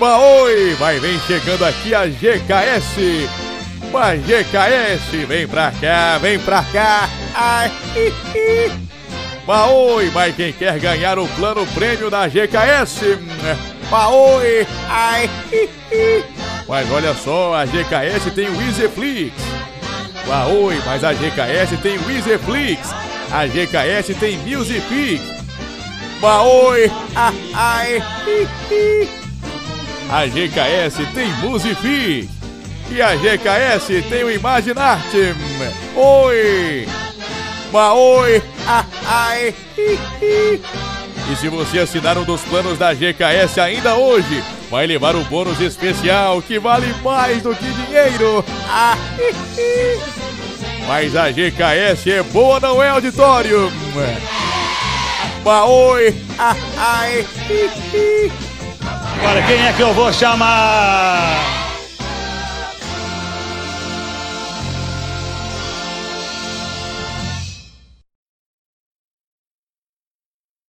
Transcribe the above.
Oi, vai vem chegando aqui a GKS. Mas GKS, vem pra cá, vem pra cá. Ai, hi, hi. Mas quem quer ganhar o plano prêmio da GKS? Oi, ai, hi. Mas olha só, a GKS tem o EasyFlix. Oi, mas a GKS tem o EasyFlix. A GKS tem Music Oi, ai, hi, hi. A GKS tem Musifi. E a GKS tem o Imaginarte. Oi! Maoi! Ah, ai! Hi, hi. E se você assinar um dos planos da GKS ainda hoje, vai levar um bônus especial que vale mais do que dinheiro. Ah, hi, hi. Mas a GKS é boa, não é auditório? Maoi! Ah, ai! Agora quem é que eu vou chamar?